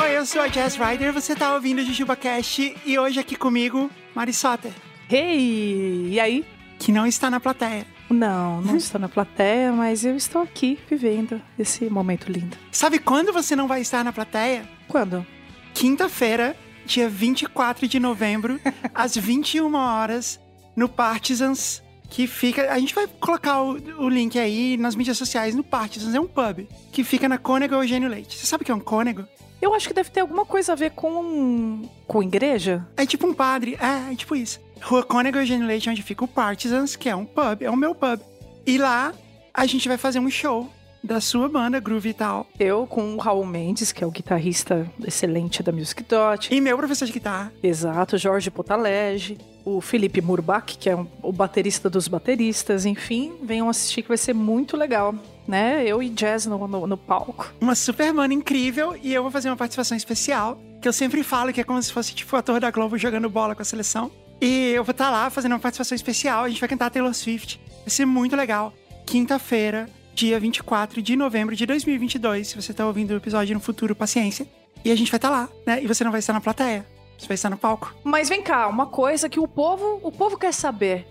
Oi, eu sou a Jazz Rider, você tá ouvindo o JujubaCast e hoje aqui comigo, Mari Soter, Hey! E aí? que não está na plateia. Não, não estou na plateia, mas eu estou aqui vivendo esse momento lindo. Sabe quando você não vai estar na plateia? Quando? Quinta-feira, dia 24 de novembro, às 21 horas, no Partisans, que fica. A gente vai colocar o, o link aí nas mídias sociais no Partisans, é um pub que fica na Cônego Eugênio Leite. Você sabe o que é um cônego? Eu acho que deve ter alguma coisa a ver com. com igreja? É tipo um padre, é, é tipo isso. Rua Cônego Eugênio Leite, onde fica o Partisans, que é um pub, é o meu pub. E lá a gente vai fazer um show da sua banda, Groove e tal. Eu com o Raul Mendes, que é o guitarrista excelente da Music Dot. E meu professor de guitarra. Exato, Jorge Potalege, o Felipe Murbach, que é o baterista dos bateristas, enfim, venham assistir que vai ser muito legal, né? Eu e Jazz no, no, no palco. Uma super banda incrível e eu vou fazer uma participação especial, que eu sempre falo que é como se fosse tipo o ator da Globo jogando bola com a seleção. E eu vou estar lá fazendo uma participação especial, a gente vai cantar Taylor Swift. Vai ser muito legal. Quinta-feira, dia 24 de novembro de 2022, se você tá ouvindo o episódio no futuro, paciência. E a gente vai estar lá, né? E você não vai estar na plateia, você vai estar no palco. Mas vem cá, uma coisa que o povo, o povo quer saber.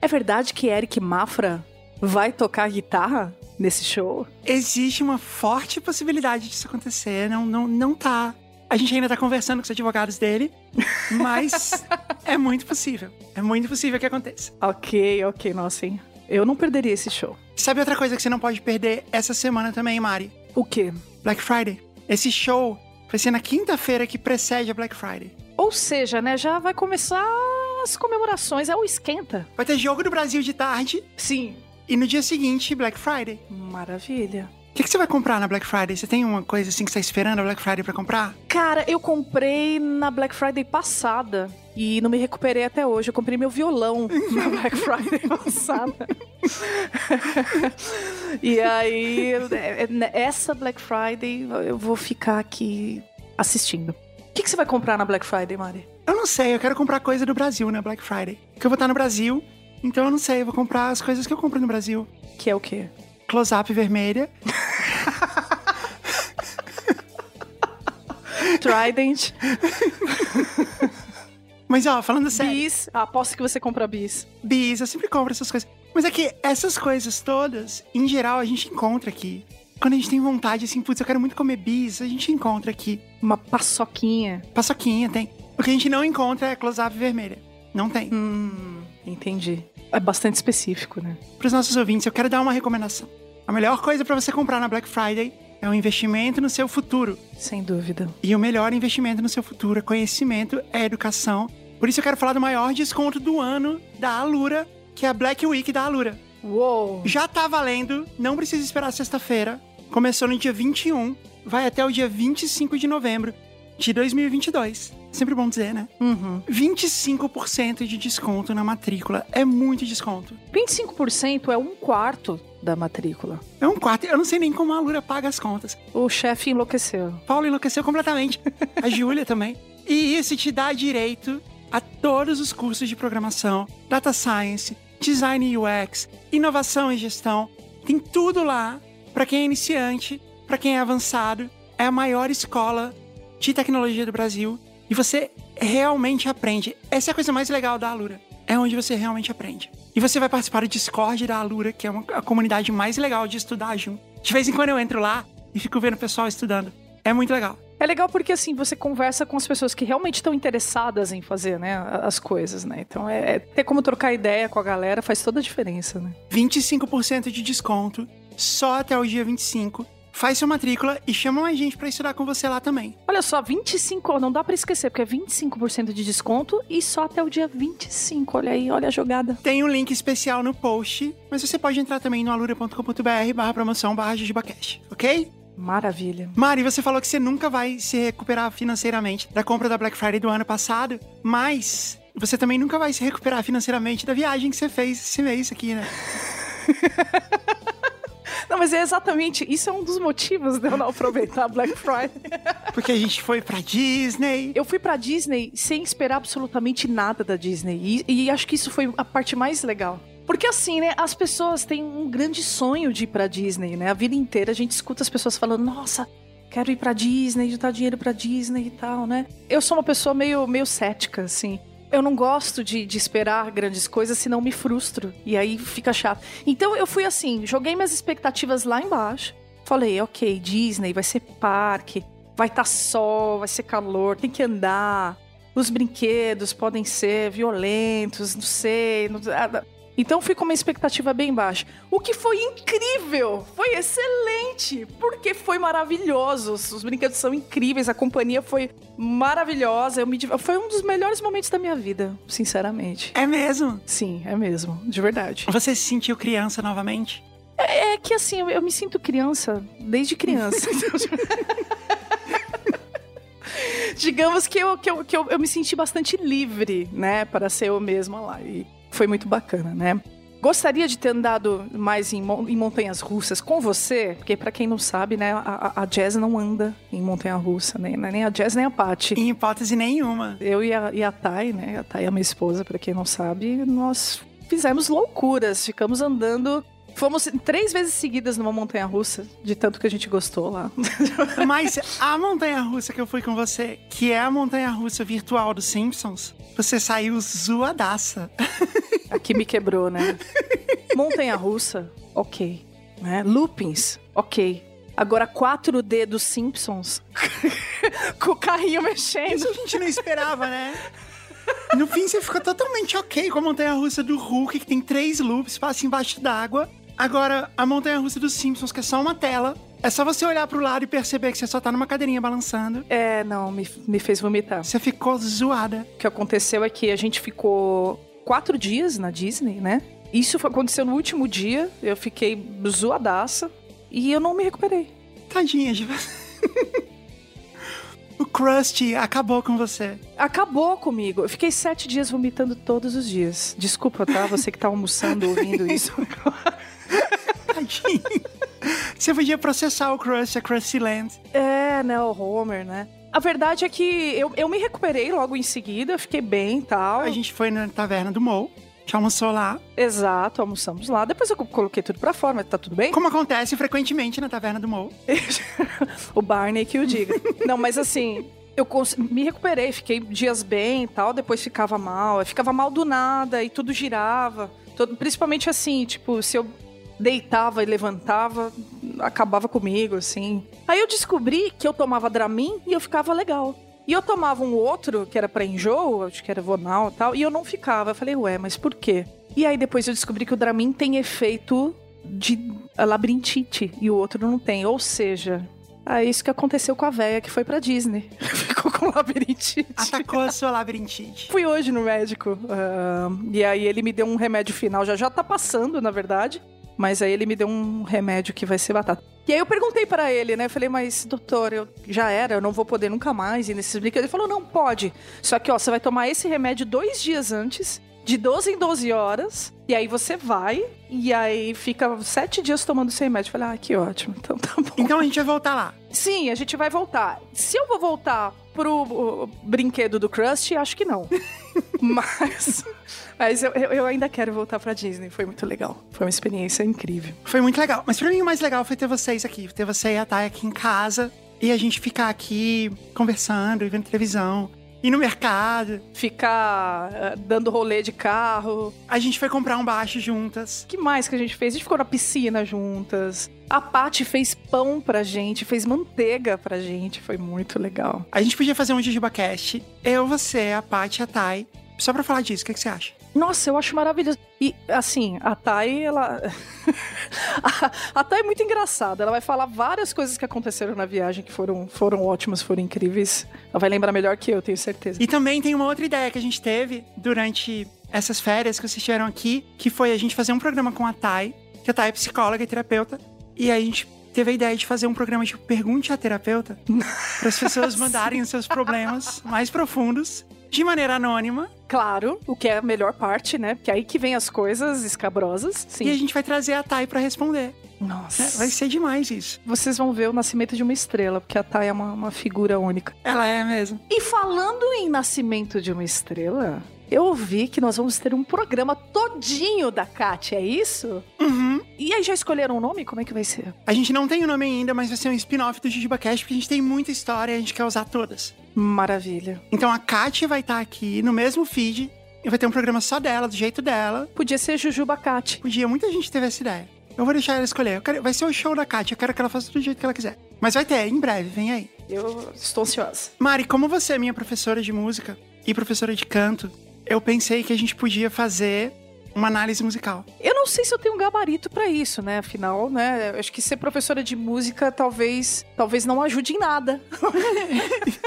É verdade que Eric Mafra vai tocar guitarra nesse show? Existe uma forte possibilidade disso acontecer, não, não, não tá. A gente ainda tá conversando com os advogados dele, mas é muito possível. É muito possível que aconteça. Ok, ok, nossa, hein? Eu não perderia esse show. Sabe outra coisa que você não pode perder essa semana também, Mari? O quê? Black Friday. Esse show vai ser na quinta-feira que precede a Black Friday. Ou seja, né, já vai começar as comemorações, é o esquenta. Vai ter jogo do Brasil de tarde Sim. e no dia seguinte, Black Friday. Maravilha. O que, que você vai comprar na Black Friday? Você tem uma coisa assim que você tá esperando a Black Friday pra comprar? Cara, eu comprei na Black Friday passada e não me recuperei até hoje. Eu comprei meu violão na Black Friday passada. e aí, é, é, essa Black Friday eu vou ficar aqui assistindo. O que, que você vai comprar na Black Friday, Mari? Eu não sei, eu quero comprar coisa do Brasil na Black Friday. Porque eu vou estar no Brasil, então eu não sei, eu vou comprar as coisas que eu compro no Brasil. Que é o quê? Close-up vermelha. Trident, Mas ó, falando sério, bis. Ah, aposto que você compra bis. bis, eu sempre compro essas coisas. Mas é que essas coisas todas, em geral, a gente encontra aqui. Quando a gente tem vontade, assim, putz, eu quero muito comer bis, a gente encontra aqui. Uma paçoquinha. Paçoquinha tem. O que a gente não encontra é close-up vermelha. Não tem. Hum, entendi. É bastante específico, né? Para os nossos ouvintes, eu quero dar uma recomendação. A melhor coisa para você comprar na Black Friday é um investimento no seu futuro. Sem dúvida. E o melhor investimento no seu futuro é conhecimento, é educação. Por isso eu quero falar do maior desconto do ano da Alura, que é a Black Week da Alura. Uou! Já tá valendo, não precisa esperar sexta-feira. Começou no dia 21, vai até o dia 25 de novembro de 2022. Sempre bom dizer, né? Uhum. 25% de desconto na matrícula. É muito desconto. 25% é um quarto da matrícula. É um quarto. Eu não sei nem como a Alura paga as contas. O chefe enlouqueceu. Paulo enlouqueceu completamente. A Júlia também. E isso te dá direito a todos os cursos de programação, data science, design UX, inovação e gestão. Tem tudo lá para quem é iniciante, para quem é avançado. É a maior escola de tecnologia do Brasil e você realmente aprende. Essa é a coisa mais legal da Alura. É onde você realmente aprende. E você vai participar do Discord da Alura, que é uma, a comunidade mais legal de estudar junto. De vez em quando eu entro lá e fico vendo o pessoal estudando. É muito legal. É legal porque assim, você conversa com as pessoas que realmente estão interessadas em fazer, né, as coisas, né? Então é, é ter como trocar ideia com a galera faz toda a diferença, né? 25% de desconto só até o dia 25. Faz sua matrícula e chama mais gente pra estudar com você lá também. Olha só, 25, não dá pra esquecer, porque é 25% de desconto e só até o dia 25. Olha aí, olha a jogada. Tem um link especial no post, mas você pode entrar também no alura.com.br barra promoção barra jujubacast, ok? Maravilha. Mari, você falou que você nunca vai se recuperar financeiramente da compra da Black Friday do ano passado, mas você também nunca vai se recuperar financeiramente da viagem que você fez esse mês aqui, né? Não, mas é exatamente, isso é um dos motivos de eu não aproveitar Black Friday. Porque a gente foi pra Disney. Eu fui pra Disney sem esperar absolutamente nada da Disney. E, e acho que isso foi a parte mais legal. Porque assim, né, as pessoas têm um grande sonho de ir pra Disney, né? A vida inteira a gente escuta as pessoas falando, nossa, quero ir pra Disney, juntar dinheiro pra Disney e tal, né? Eu sou uma pessoa meio, meio cética, assim. Eu não gosto de, de esperar grandes coisas, senão me frustro. E aí fica chato. Então eu fui assim, joguei minhas expectativas lá embaixo. Falei, ok, Disney, vai ser parque, vai estar tá sol, vai ser calor, tem que andar. Os brinquedos podem ser violentos, não sei. Não... Então fui com uma expectativa bem baixa. O que foi incrível, foi excelente, porque foi maravilhoso. Os brinquedos são incríveis, a companhia foi maravilhosa. Eu me foi um dos melhores momentos da minha vida, sinceramente. É mesmo? Sim, é mesmo, de verdade. Você se sentiu criança novamente? É, é que assim, eu, eu, me sinto criança desde criança. Digamos que, eu, que, eu, que eu, eu me senti bastante livre, né, para ser eu mesma lá. E foi muito bacana, né? Gostaria de ter andado mais em, em montanhas russas com você, porque para quem não sabe, né, a, a, Jazz não anda em montanha russa, né? nem a Jazz nem a Paty. Em hipótese nenhuma. Eu e a, e a Thay, né, a Thay é minha esposa, para quem não sabe, nós fizemos loucuras, ficamos andando Fomos três vezes seguidas numa montanha russa, de tanto que a gente gostou lá. Mas a montanha russa que eu fui com você, que é a montanha russa virtual dos Simpsons, você saiu zoadaça. Aqui me quebrou, né? Montanha russa, ok. Né? Loopings, ok. Agora 4D dos Simpsons, com o carrinho mexendo. Isso a gente não esperava, né? No fim, você ficou totalmente ok com a montanha russa do Hulk, que tem três loops, passa embaixo d'água. Agora, a montanha russa dos Simpsons, que é só uma tela. É só você olhar pro lado e perceber que você só tá numa cadeirinha balançando. É, não, me, me fez vomitar. Você ficou zoada. O que aconteceu é que a gente ficou quatro dias na Disney, né? Isso aconteceu no último dia. Eu fiquei zoadaça. E eu não me recuperei. Tadinha de você. o Krusty acabou com você. Acabou comigo. Eu fiquei sete dias vomitando todos os dias. Desculpa, tá? Você que tá almoçando ouvindo isso. Tadinho. Você podia processar o Krusty, a Krusty Land. É, né? O Homer, né? A verdade é que eu, eu me recuperei logo em seguida, fiquei bem e tal. A gente foi na taverna do Mo. Já almoçou lá? Exato, almoçamos lá. Depois eu coloquei tudo pra fora, mas tá tudo bem? Como acontece frequentemente na taverna do Mo. o Barney que o diga. Não, mas assim, eu me recuperei, fiquei dias bem e tal, depois ficava mal. Eu ficava mal do nada e tudo girava. Todo, principalmente assim, tipo, se eu deitava e levantava, acabava comigo, assim. Aí eu descobri que eu tomava Dramin e eu ficava legal. E eu tomava um outro, que era para enjoo, acho que era Vonal e tal, e eu não ficava. Eu falei, ué, mas por quê? E aí depois eu descobri que o Dramin tem efeito de labirintite e o outro não tem. Ou seja, é isso que aconteceu com a véia que foi pra Disney. Ficou com labirintite. Atacou a sua labirintite. Fui hoje no médico. Uh, e aí ele me deu um remédio final. Já já tá passando, na verdade. Mas aí ele me deu um remédio que vai ser batata. E aí eu perguntei para ele, né? Eu falei, mas doutor, eu já era, eu não vou poder nunca mais ir nesses brinquedos. Ele falou, não, pode. Só que, ó, você vai tomar esse remédio dois dias antes, de 12 em 12 horas, e aí você vai, e aí fica sete dias tomando esse remédio. Eu falei, ah, que ótimo, então tá bom. Então a gente vai voltar lá. Sim, a gente vai voltar. Se eu vou voltar pro brinquedo do Krusty, acho que não. mas mas eu, eu ainda quero voltar pra Disney. Foi muito legal. Foi uma experiência incrível. Foi muito legal. Mas pra mim o mais legal foi ter vocês aqui. Ter você e a Thay aqui em casa. E a gente ficar aqui conversando e vendo televisão ir no mercado. Ficar uh, dando rolê de carro. A gente foi comprar um baixo juntas. O que mais que a gente fez? A gente ficou na piscina juntas. A Paty fez pão pra gente, fez manteiga pra gente. Foi muito legal. A gente podia fazer um JujubaCast. Eu, você, a Paty e a Thay. Só pra falar disso, o que, que você acha? Nossa, eu acho maravilhoso. E, assim, a Thay, ela. a, a Thay é muito engraçada. Ela vai falar várias coisas que aconteceram na viagem que foram, foram ótimas, foram incríveis. Ela vai lembrar melhor que eu, tenho certeza. E também tem uma outra ideia que a gente teve durante essas férias que vocês estiveram aqui, que foi a gente fazer um programa com a Thay, que a Thay é psicóloga e terapeuta. E a gente teve a ideia de fazer um programa tipo Pergunte à Terapeuta, para as pessoas mandarem os seus problemas mais profundos de maneira anônima. Claro, o que é a melhor parte, né? Porque é aí que vem as coisas escabrosas. Sim. E a gente vai trazer a Thay pra responder. Nossa. É, vai ser demais isso. Vocês vão ver o nascimento de uma estrela, porque a Thay é uma, uma figura única. Ela é mesmo. E falando em nascimento de uma estrela, eu ouvi que nós vamos ter um programa todinho da Kat, é isso? Uhum. E aí já escolheram o nome? Como é que vai ser? A gente não tem o nome ainda, mas vai ser um spin-off do JujubaCast, porque a gente tem muita história e a gente quer usar todas. Maravilha. Então a Kat vai estar aqui no mesmo feed e vai ter um programa só dela, do jeito dela. Podia ser Jujuba Kat. Podia, muita gente teve essa ideia. Eu vou deixar ela escolher. Eu quero- vai ser o show da Kat, eu quero que ela faça do jeito que ela quiser. Mas vai ter, em breve, vem aí. Eu estou ansiosa. Mari, como você é minha professora de música e professora de canto, eu pensei que a gente podia fazer uma análise musical. Eu não sei se eu tenho um gabarito pra isso, né? Afinal, né? Eu acho que ser professora de música talvez, talvez não ajude em nada.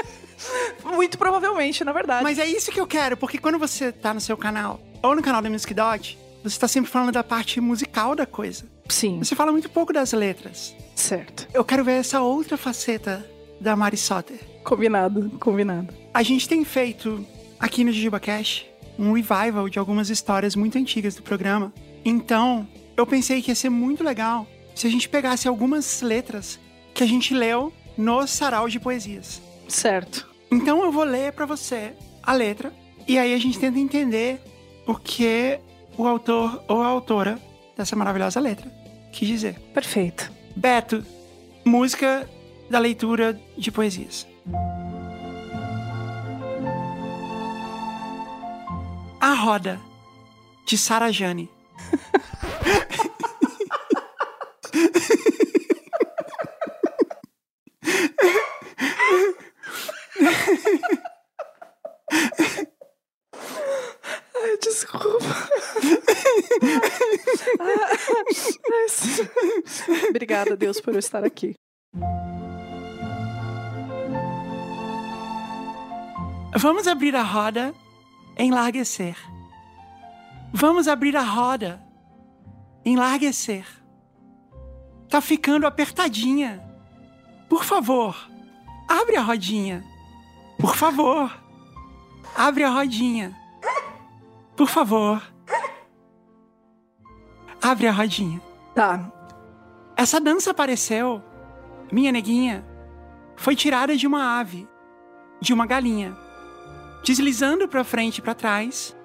Muito provavelmente, na verdade. Mas é isso que eu quero, porque quando você tá no seu canal, ou no canal da Music Dot, você tá sempre falando da parte musical da coisa. Sim, Você fala muito pouco das letras. certo. Eu quero ver essa outra faceta da Mari Soter. Combinado, combinado. A gente tem feito aqui no Jujuba Cash um revival de algumas histórias muito antigas do programa. Então, eu pensei que ia ser muito legal se a gente pegasse algumas letras que a gente leu no sarau de poesias. Certo. Então eu vou ler pra você a letra e aí a gente tenta entender o que o autor ou a autora dessa maravilhosa letra quis dizer. Perfeito. Beto, música da leitura de poesias. A Roda, de Sara Jane. Ai, desculpa. Obrigada, Deus, por eu estar aqui. Vamos abrir a roda, enlarguecer. Vamos abrir a roda, enlarguecer. Tá ficando apertadinha. Por favor, abre a rodinha. Por favor, abre a rodinha. Por favor, abre a rodinha. Tá. Essa dança apareceu, minha neguinha, foi tirada de uma ave, de uma galinha, deslizando pra frente e pra trás.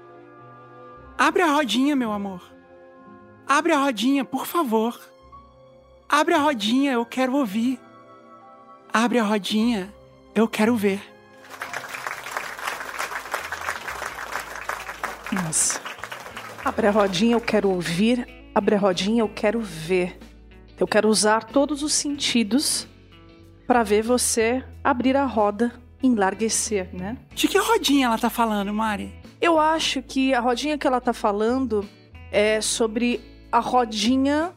Abre a rodinha, meu amor. Abre a rodinha, por favor. Abre a rodinha, eu quero ouvir. Abre a rodinha, eu quero ver. Nossa. Abre a rodinha, eu quero ouvir. Abre a rodinha, eu quero ver. Eu quero usar todos os sentidos para ver você abrir a roda, enlarguecer, né? De que rodinha ela tá falando, Mari? Eu acho que a rodinha que ela tá falando é sobre a rodinha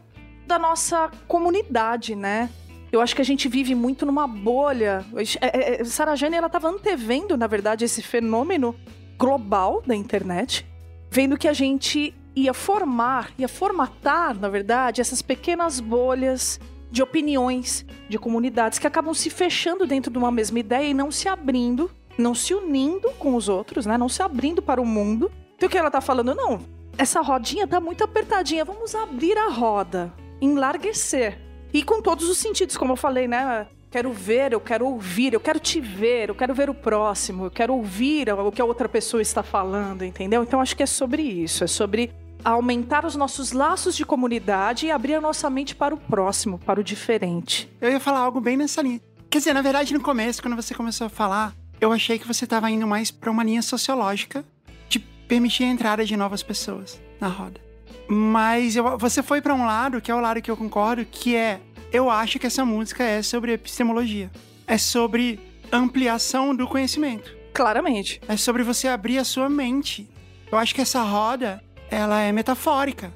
da nossa comunidade, né? Eu acho que a gente vive muito numa bolha. É, é, Sarah Jane, ela tava antevendo, na verdade, esse fenômeno global da internet, vendo que a gente ia formar, ia formatar, na verdade, essas pequenas bolhas de opiniões, de comunidades que acabam se fechando dentro de uma mesma ideia e não se abrindo, não se unindo com os outros, né? Não se abrindo para o mundo. Então o que ela tá falando? Não, essa rodinha tá muito apertadinha, vamos abrir a roda, enlarguecer. E com todos os sentidos, como eu falei, né? Quero ver, eu quero ouvir, eu quero te ver, eu quero ver o próximo, eu quero ouvir o que a outra pessoa está falando, entendeu? Então acho que é sobre isso, é sobre aumentar os nossos laços de comunidade e abrir a nossa mente para o próximo, para o diferente. Eu ia falar algo bem nessa linha. Quer dizer, na verdade, no começo, quando você começou a falar, eu achei que você estava indo mais para uma linha sociológica de permitir a entrada de novas pessoas na roda. Mas eu- você foi para um lado, que é o lado que eu concordo, que é eu acho que essa música é sobre epistemologia. É sobre ampliação do conhecimento. Claramente. É sobre você abrir a sua mente. Eu acho que essa roda, ela é metafórica.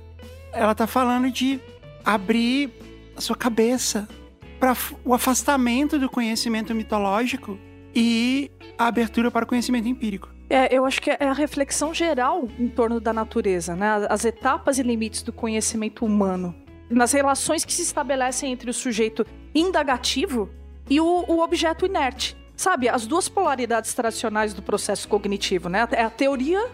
Ela tá falando de abrir a sua cabeça para o afastamento do conhecimento mitológico e a abertura para o conhecimento empírico. É, eu acho que é a reflexão geral em torno da natureza, né? As etapas e limites do conhecimento humano. Nas relações que se estabelecem entre o sujeito indagativo e o, o objeto inerte. sabe, as duas polaridades tradicionais do processo cognitivo, né? É a teoria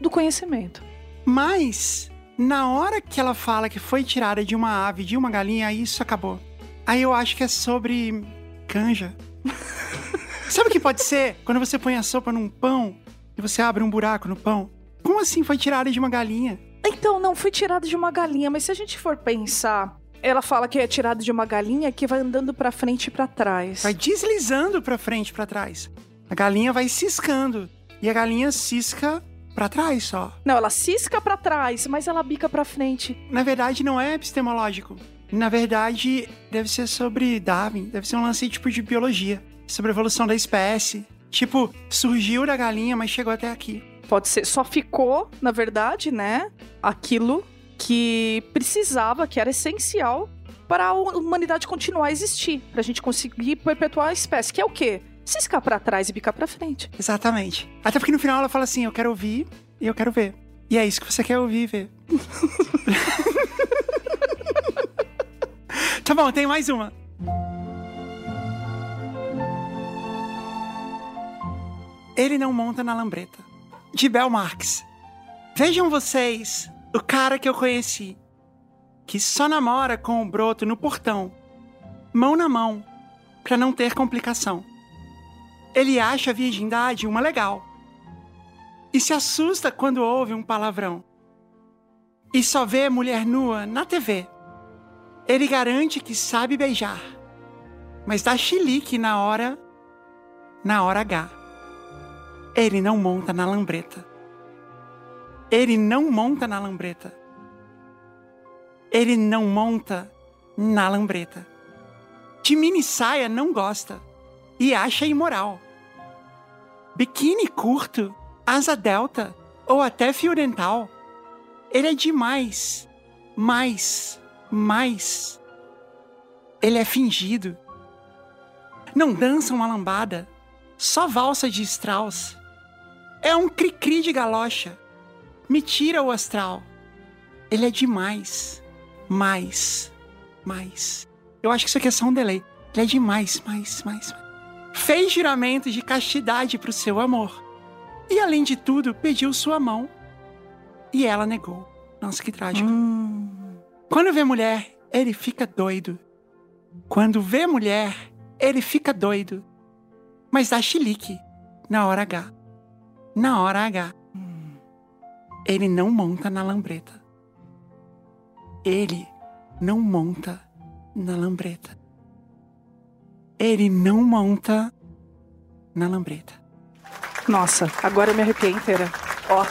do conhecimento. Mas, na hora que ela fala que foi tirada de uma ave, de uma galinha, isso acabou. Aí eu acho que é sobre canja. Sabe o que pode ser? Quando você põe a sopa num pão e você abre um buraco no pão. Como assim foi tirada de uma galinha? Então, não foi tirada de uma galinha, mas se a gente for pensar, ela fala que é tirada de uma galinha que vai andando para frente e para trás. Vai deslizando para frente e para trás. A galinha vai ciscando e a galinha cisca para trás só. Não, ela cisca para trás, mas ela bica para frente. Na verdade, não é epistemológico. Na verdade, deve ser sobre Darwin, deve ser um lance tipo de biologia, sobre a evolução da espécie. Tipo, surgiu da galinha, mas chegou até aqui. Pode ser, só ficou, na verdade, né, aquilo que precisava, que era essencial para a humanidade continuar a existir, para a gente conseguir perpetuar a espécie, que é o quê? Ciscar para trás e bicar para frente. Exatamente. Até porque no final ela fala assim: eu quero ouvir e eu quero ver. E é isso que você quer ouvir e ver. tá bom, tem mais uma. Ele não monta na lambreta. De Bel Marx. Vejam vocês o cara que eu conheci, que só namora com o broto no portão, mão na mão, para não ter complicação. Ele acha a virgindade uma legal. E se assusta quando ouve um palavrão. E só vê mulher nua na TV. Ele garante que sabe beijar, mas dá chilique na hora, na hora H. Ele não monta na lambreta. Ele não monta na lambreta. Ele não monta na lambreta. De mini saia não gosta e acha imoral. Biquíni curto, asa delta ou até fio dental. Ele é demais, mais, mais. Ele é fingido. Não dança uma lambada, só valsa de Strauss. É um cri-cri de galocha. Me tira o astral. Ele é demais, mais, mais. Eu acho que isso aqui é só um delay. Ele é demais, mais, mais, mais fez juramento de castidade para o seu amor. E além de tudo, pediu sua mão. E ela negou. Nossa, que trágico. Hum. Quando vê mulher, ele fica doido. Quando vê mulher, ele fica doido. Mas dá chilique na hora H. Na hora H. Hum. Ele não monta na lambreta. Ele não monta na lambreta ele não monta na lambreta. Nossa, agora eu me arrepiei inteira. Ó.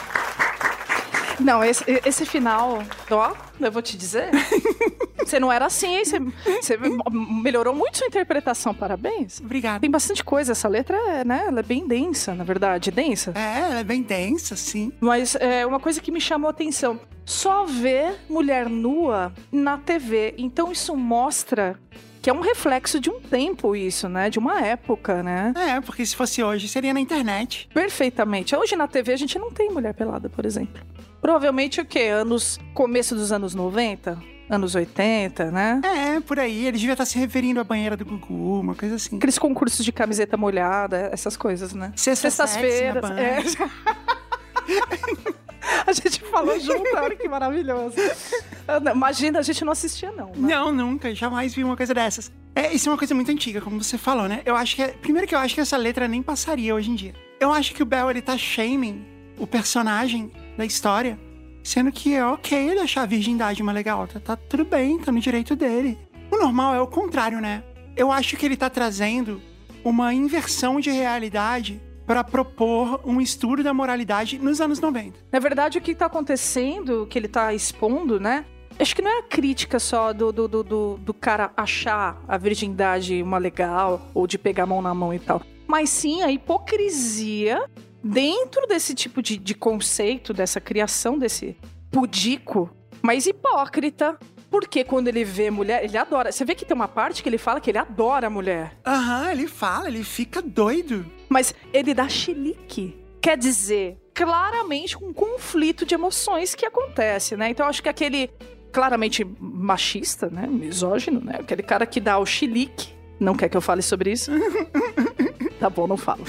Não, esse, esse final, ó, eu vou te dizer. Você não era assim, você, você, melhorou muito sua interpretação, parabéns. Obrigada. Tem bastante coisa, essa letra é, né, ela é bem densa, na verdade, densa. É, ela é bem densa, sim. Mas é uma coisa que me chamou a atenção, só ver mulher nua na TV, então isso mostra que é um reflexo de um tempo isso, né? De uma época, né? É, porque se fosse hoje, seria na internet. Perfeitamente. Hoje na TV a gente não tem mulher pelada, por exemplo. Provavelmente o quê? Anos. Começo dos anos 90? Anos 80, né? É, por aí. Ele devia estar se referindo à banheira do Gugu, uma coisa assim. Aqueles concursos de camiseta molhada, essas coisas, né? Sextas-feiras. É. A gente falou junto, olha que maravilhoso. Imagina, a gente não assistia, não. Né? Não, nunca, jamais vi uma coisa dessas. É, isso é uma coisa muito antiga, como você falou, né? Eu acho que. É, primeiro que eu acho que essa letra nem passaria hoje em dia. Eu acho que o Bell, ele tá shaming o personagem da história, sendo que é ok ele achar a virgindade uma legal. Tá, tá tudo bem, tá no direito dele. O normal é o contrário, né? Eu acho que ele tá trazendo uma inversão de realidade para propor um estudo da moralidade nos anos 90. Na verdade, o que está acontecendo, que ele está expondo, né? Acho que não é a crítica só do, do, do, do, cara achar a virgindade uma legal, ou de pegar a mão na mão e tal. Mas sim a hipocrisia dentro desse tipo de, de conceito, dessa criação desse pudico, mas hipócrita, porque quando ele vê mulher, ele adora. Você vê que tem uma parte que ele fala que ele adora a mulher. Aham, ele fala, ele fica doido. Mas ele dá chilique. Quer dizer, claramente um conflito de emoções que acontece, né? Então eu acho que aquele claramente machista, né? Misógino, né? Aquele cara que dá o chilique. Não quer que eu fale sobre isso. Tá bom, não falo.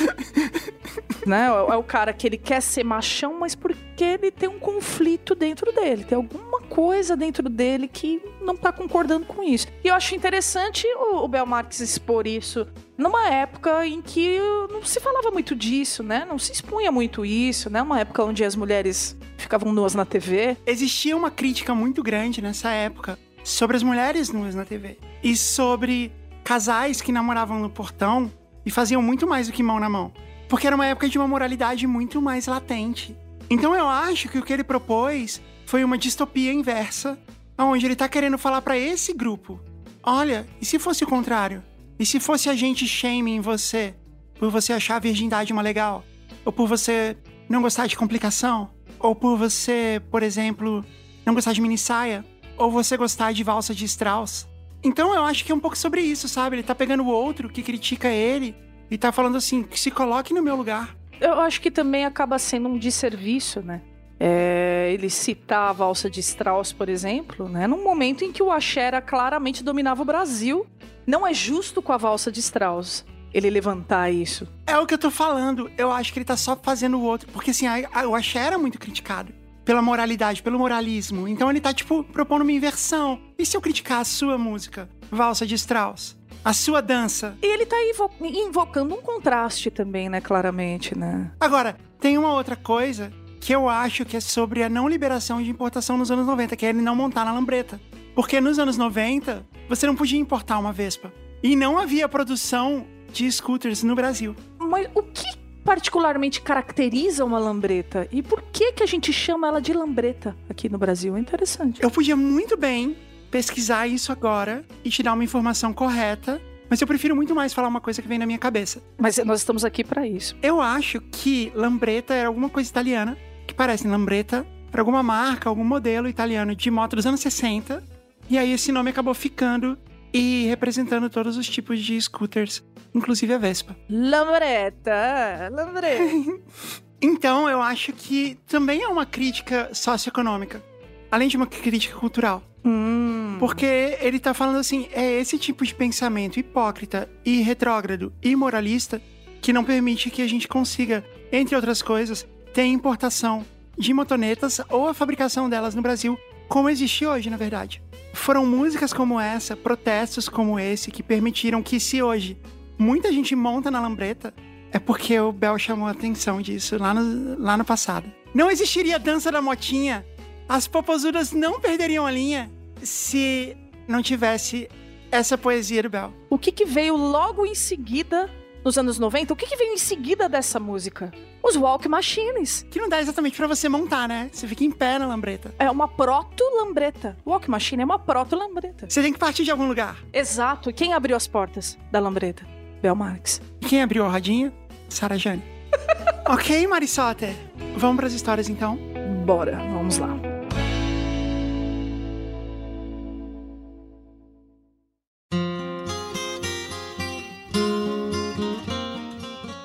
né? É o cara que ele quer ser machão, mas porque ele tem um conflito dentro dele. Tem alguma coisa dentro dele que não tá concordando com isso. E eu acho interessante o, o Bel Marx expor isso numa época em que não se falava muito disso, né? Não se expunha muito isso, né? Uma época onde as mulheres ficavam nuas na TV. Existia uma crítica muito grande nessa época sobre as mulheres nuas na TV e sobre casais que namoravam no portão e faziam muito mais do que mão na mão. Porque era uma época de uma moralidade muito mais latente. Então eu acho que o que ele propôs foi uma distopia inversa, onde ele tá querendo falar para esse grupo: olha, e se fosse o contrário? E se fosse a gente shaming você por você achar a virgindade uma legal? Ou por você não gostar de complicação? Ou por você, por exemplo, não gostar de mini saia? Ou você gostar de valsa de Strauss? Então eu acho que é um pouco sobre isso, sabe? Ele tá pegando o outro que critica ele e tá falando assim: se coloque no meu lugar. Eu acho que também acaba sendo um desserviço, né? É, ele citar a valsa de Strauss, por exemplo, né? Num momento em que o Axera claramente dominava o Brasil. Não é justo com a valsa de Strauss ele levantar isso. É o que eu tô falando. Eu acho que ele tá só fazendo o outro. Porque assim, o Axé era muito criticado pela moralidade, pelo moralismo. Então ele tá, tipo, propondo uma inversão. E se eu criticar a sua música, Valsa de Strauss? A sua dança? E ele tá invo invocando um contraste também, né? Claramente, né? Agora, tem uma outra coisa que eu acho que é sobre a não liberação de importação nos anos 90, que é ele não montar na lambreta. Porque nos anos 90, você não podia importar uma Vespa. E não havia produção de scooters no Brasil. Mas o que particularmente caracteriza uma lambreta? E por que que a gente chama ela de lambreta aqui no Brasil? É interessante. Eu podia muito bem pesquisar isso agora e te dar uma informação correta, mas eu prefiro muito mais falar uma coisa que vem na minha cabeça. Mas nós estamos aqui para isso. Eu acho que lambreta era alguma coisa italiana, que parece lambreta, para alguma marca, algum modelo italiano de moto dos anos 60. E aí esse nome acabou ficando e representando todos os tipos de scooters, inclusive a Vespa. Lambreta, lambreta. então, eu acho que também é uma crítica socioeconômica, além de uma crítica cultural. Hum. Porque ele tá falando assim, é esse tipo de pensamento hipócrita e retrógrado e moralista que não permite que a gente consiga, entre outras coisas, ter importação de motonetas ou a fabricação delas no Brasil, como existe hoje, na verdade. Foram músicas como essa, protestos como esse, que permitiram que, se hoje muita gente monta na lambreta, é porque o Bel chamou a atenção disso lá no, lá no passado. Não existiria dança da motinha, as popozudas não perderiam a linha se não tivesse essa poesia do Bel. O que, que veio logo em seguida nos anos 90, o que, que veio em seguida dessa música? Os walk machines. Que não dá exatamente para você montar, né? Você fica em pé na lambreta. É uma proto-lambreta. Walk machine é uma proto-lambreta. Você tem que partir de algum lugar. Exato. E quem abriu as portas da lambreta? Bel Marx. E quem abriu a rodinha? Sara Jane. ok, Marisote. Vamos para as histórias então? Bora, vamos lá.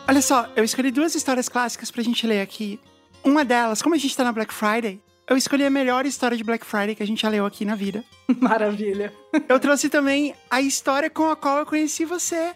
Olha só, eu escolhi duas histórias clássicas pra gente ler aqui. Uma delas, como a gente tá na Black Friday, eu escolhi a melhor história de Black Friday que a gente já leu aqui na vida. Maravilha. Eu trouxe também a história com a qual eu conheci você,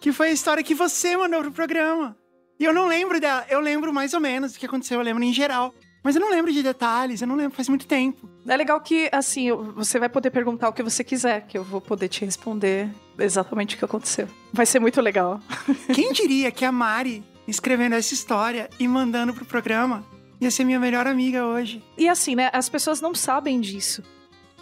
que foi a história que você mandou pro programa. E eu não lembro dela, eu lembro mais ou menos do que aconteceu, eu lembro em geral. Mas eu não lembro de detalhes, eu não lembro, faz muito tempo. É legal que, assim, você vai poder perguntar o que você quiser, que eu vou poder te responder exatamente o que aconteceu. Vai ser muito legal. Quem diria que a Mari, escrevendo essa história e mandando pro programa, ia ser minha melhor amiga hoje? E assim, né, as pessoas não sabem disso.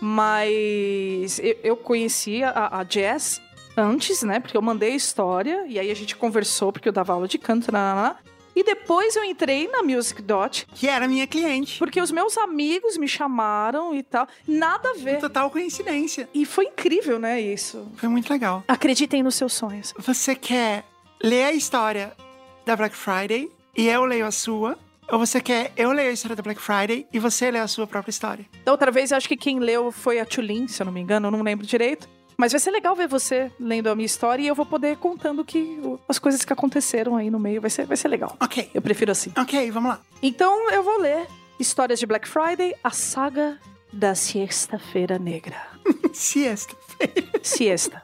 Mas eu, conheci a, a Jess antes, né? Porque eu mandei a história e aí a gente conversou, porque eu dava aula de canto, lá, lá, e depois eu entrei na Music Dot. Que era minha cliente. Porque os meus amigos me chamaram e tal. Nada a ver. Total coincidência. E foi incrível, né, isso. Foi muito legal. Acreditem nos seus sonhos. Você quer ler a história da Black Friday e eu leio a sua? Ou você quer eu leio a história da Black Friday e você lê a sua própria história? Da outra vez, acho que quem leu foi a Tulin, se eu não me engano, eu não lembro direito. Mas vai ser legal ver você lendo a minha história e eu vou poder contando que as coisas que aconteceram aí no meio. Vai ser, vai ser legal. Ok. Eu prefiro assim. Ok, vamos lá. Então eu vou ler Histórias de Black Friday, a saga da Siesta-feira Negra. Siesta-feira. Siesta.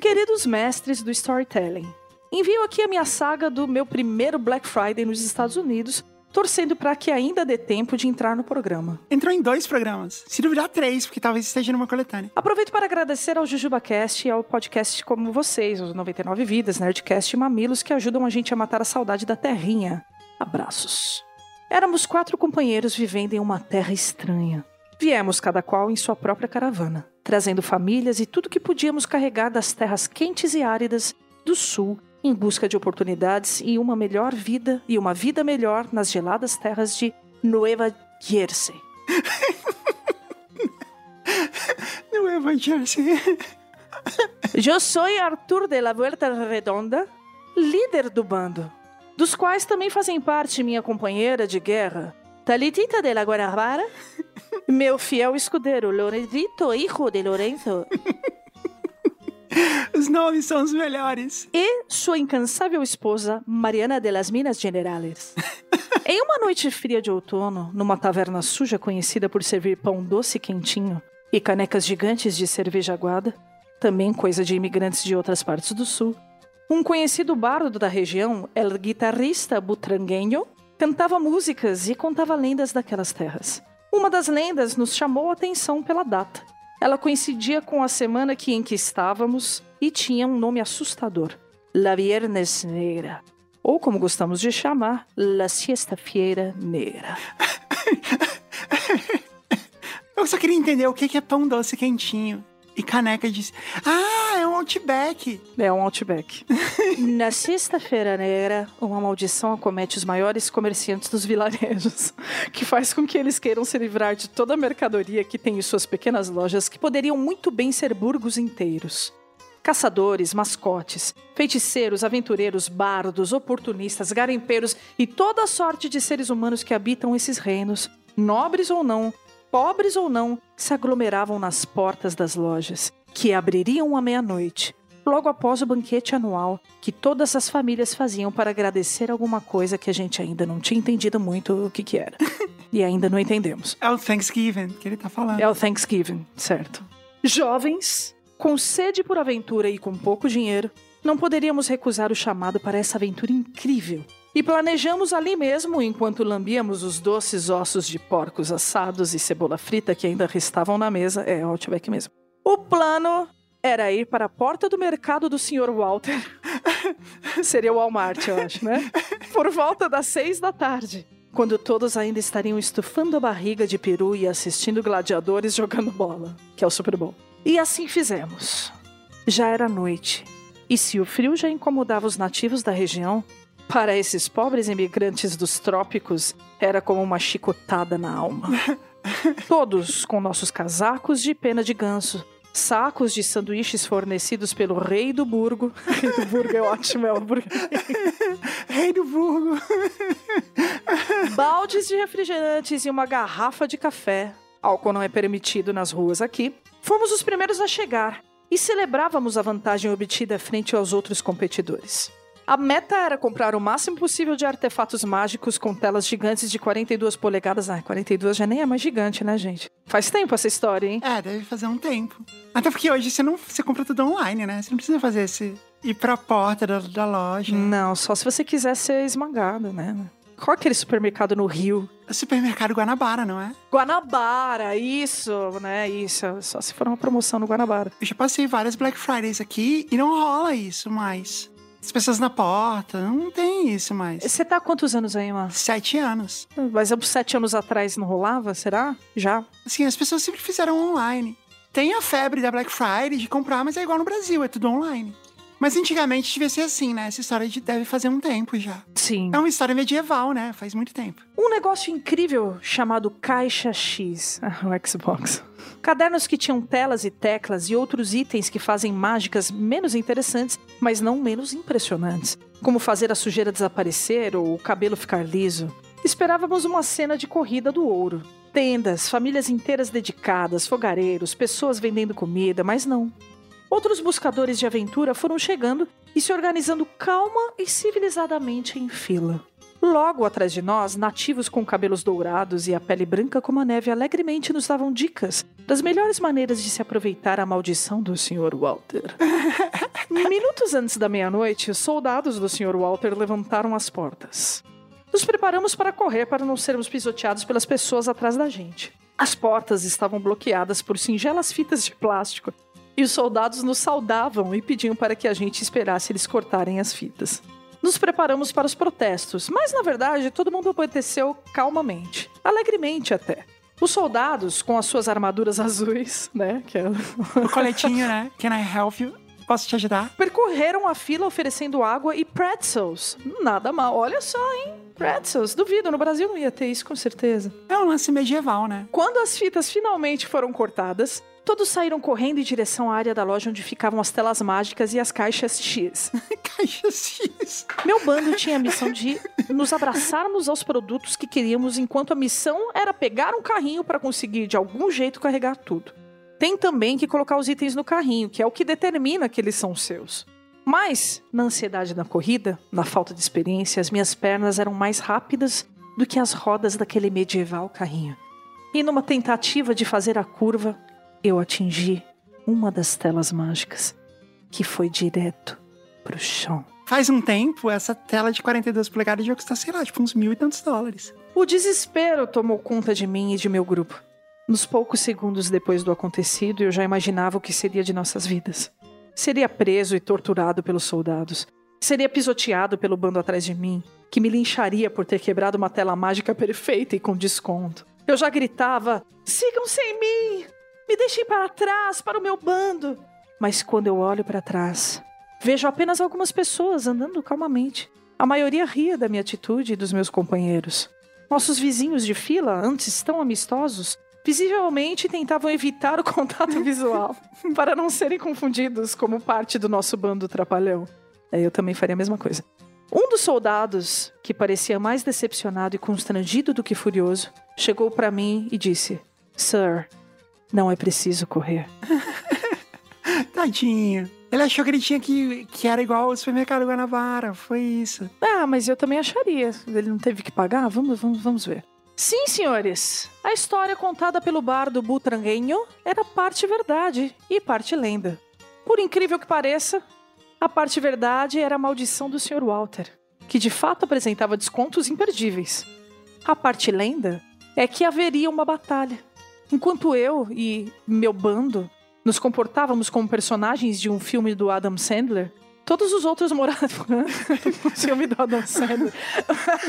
Queridos mestres do storytelling, envio aqui a minha saga do meu primeiro Black Friday nos Estados Unidos, torcendo para que ainda dê tempo de entrar no programa. Entrou em dois programas. Se duvidar, três, porque talvez esteja numa coletânea. Aproveito para agradecer ao JujubaCast e ao podcast como vocês, os 99 Vidas, Nerdcast e Mamilos, que ajudam a gente a matar a saudade da terrinha. Abraços. Éramos quatro companheiros vivendo em uma terra estranha. Viemos cada qual em sua própria caravana, trazendo famílias e tudo que podíamos carregar das terras quentes e áridas do sul em busca de oportunidades e uma melhor vida e uma vida melhor nas geladas terras de Nueva Jersey. Nueva Jersey. Eu sou Arthur de la Vuelta Redonda, líder do bando, dos quais também fazem parte minha companheira de guerra, Talitita de la Guanabara, meu fiel escudeiro Lorenzo, hijo de Lorenzo, Os nomes são os melhores. e sua incansável esposa, Mariana de las Minas Generales. em uma noite fria de outono, numa taverna suja conhecida por servir pão doce quentinho e canecas gigantes de cerveja aguada, também coisa de imigrantes de outras partes do sul, um conhecido bardo da região, el guitarrista butrangueño, cantava músicas e contava lendas daquelas terras. Uma das lendas nos chamou a atenção pela data. Ela coincidia com a semana que em que estávamos e tinha um nome assustador: La Viernes Negra. Ou como gostamos de chamar, La Siesta-feira Negra. Eu só queria entender o que é pão doce quentinho. E caneca de. Ah, é Outback. É um Outback. Na Sexta-feira Negra, uma maldição acomete os maiores comerciantes dos vilarejos, que faz com que eles queiram se livrar de toda a mercadoria que tem em suas pequenas lojas, que poderiam muito bem ser burgos inteiros. Caçadores, mascotes, feiticeiros, aventureiros, bardos, oportunistas, garimpeiros e toda a sorte de seres humanos que habitam esses reinos, nobres ou não, pobres ou não, se aglomeravam nas portas das lojas, que abririam à meia-noite, logo após o banquete anual que todas as famílias faziam para agradecer alguma coisa que a gente ainda não tinha entendido muito o que, que era. e ainda não entendemos. É o Thanksgiving que ele tá falando. É o Thanksgiving, certo. Jovens, com sede por aventura e com pouco dinheiro, não poderíamos recusar o chamado para essa aventura incrível. E planejamos ali mesmo, enquanto lambíamos os doces ossos de porcos assados e cebola frita que ainda restavam na mesa. É, Outback mesmo. O plano era ir para a porta do mercado do Sr. Walter. Seria o Walmart, eu acho, né? Por volta das seis da tarde. Quando todos ainda estariam estufando a barriga de peru e assistindo gladiadores jogando bola, que é o Super Bowl. E assim fizemos. Já era noite. E se o frio já incomodava os nativos da região, para esses pobres imigrantes dos trópicos era como uma chicotada na alma. Todos com nossos casacos de pena de ganso, sacos de sanduíches fornecidos pelo rei do burgo. Rei do burgo é ótimo, é o burgo. Rei do Burgo. baldes de refrigerantes e uma garrafa de café. Álcool não é permitido nas ruas aqui. Fomos os primeiros a chegar e celebrávamos a vantagem obtida frente aos outros competidores. A meta era comprar o máximo possível de artefatos mágicos com telas gigantes de 42 polegadas. Ah, 42 já nem é mais gigante, né, gente? Faz tempo essa história, hein? É, deve fazer um tempo. Até porque hoje você não você compra tudo online, né? Você não precisa fazer esse ir pra porta da, da loja. Não, só se você quiser ser esmagado, né? Qual aquele supermercado no Rio? O supermercado Guanabara, não é? Guanabara, isso, né? Isso, só se for uma promoção no Guanabara. Eu já passei várias Black Fridays aqui e não rola isso mais. As pessoas na porta, não tem isso mais. Você tá há quantos anos aí, Márcio? Sete anos. Mas há sete anos atrás não rolava, será? Já? Assim, as pessoas sempre fizeram online. Tem a febre da Black Friday de comprar, mas é igual no Brasil, é tudo online. Mas antigamente devia ser assim, né? Essa história de- deve fazer um tempo já. Sim. É uma história medieval, né? Faz muito tempo. Um negócio incrível chamado Caixa X, o Xbox. Cadernos que tinham telas e teclas e outros itens que fazem mágicas menos interessantes, mas não menos impressionantes, como fazer a sujeira desaparecer ou o cabelo ficar liso. Esperávamos uma cena de corrida do ouro. Tendas, famílias inteiras dedicadas, fogareiros, pessoas vendendo comida, mas não. Outros buscadores de aventura foram chegando e se organizando calma e civilizadamente em fila. Logo atrás de nós, nativos com cabelos dourados e a pele branca como a neve alegremente nos davam dicas das melhores maneiras de se aproveitar a maldição do Sr. Walter. Minutos antes da meia-noite, os soldados do Sr. Walter levantaram as portas. Nos preparamos para correr para não sermos pisoteados pelas pessoas atrás da gente. As portas estavam bloqueadas por singelas fitas de plástico e os soldados nos saudavam e pediam para que a gente esperasse eles cortarem as fitas. Nos preparamos para os protestos, mas na verdade todo mundo obedeceu calmamente, alegremente até. Os soldados, com as suas armaduras azuis, né? Que é... O coletinho, né? Can I help you? Posso te ajudar? Percorreram a fila oferecendo água e pretzels. Nada mal. Olha só, hein? Pretzels. Duvido, no Brasil não ia ter isso, com certeza. É um lance medieval, né? Quando as fitas finalmente foram cortadas, todos saíram correndo em direção à área da loja onde ficavam as telas mágicas e as caixas X. Caixas X. Meu bando tinha a missão de nos abraçarmos aos produtos que queríamos, enquanto a missão era pegar um carrinho para conseguir de algum jeito carregar tudo. Tem também que colocar os itens no carrinho, que é o que determina que eles são seus. Mas, na ansiedade da corrida, na falta de experiência, as minhas pernas eram mais rápidas do que as rodas daquele medieval carrinho. E numa tentativa de fazer a curva, eu atingi uma das telas mágicas, que foi direto pro chão. Faz um tempo, essa tela de 42 polegadas de custa, sei lá, tipo uns mil e tantos dólares. O desespero tomou conta de mim e de meu grupo. Nos poucos segundos depois do acontecido, eu já imaginava o que seria de nossas vidas. Seria preso e torturado pelos soldados. Seria pisoteado pelo bando atrás de mim, que me lincharia por ter quebrado uma tela mágica perfeita e com desconto. Eu já gritava: sigam sem mim! Me deixem para trás, para o meu bando! Mas quando eu olho para trás, vejo apenas algumas pessoas andando calmamente. A maioria ria da minha atitude e dos meus companheiros. Nossos vizinhos de fila, antes tão amistosos, visivelmente tentavam evitar o contato visual para não serem confundidos como parte do nosso bando trapalhão. É, eu também faria a mesma coisa. Um dos soldados, que parecia mais decepcionado e constrangido do que furioso, chegou para mim e disse: Sir, não é preciso correr. Tadinho. Ele achou que ele tinha que, que era igual ao supermercado Guanabara. Foi isso. Ah, mas eu também acharia. Ele não teve que pagar? Vamos, vamos, vamos ver. Sim, senhores. A história contada pelo bardo Butranguenho era parte verdade e parte lenda. Por incrível que pareça, a parte verdade era a maldição do Sr. Walter, que de fato apresentava descontos imperdíveis. A parte lenda é que haveria uma batalha. Enquanto eu e meu bando nos comportávamos como personagens de um filme do Adam Sandler, todos os outros moradores do filme do Adam Sandler,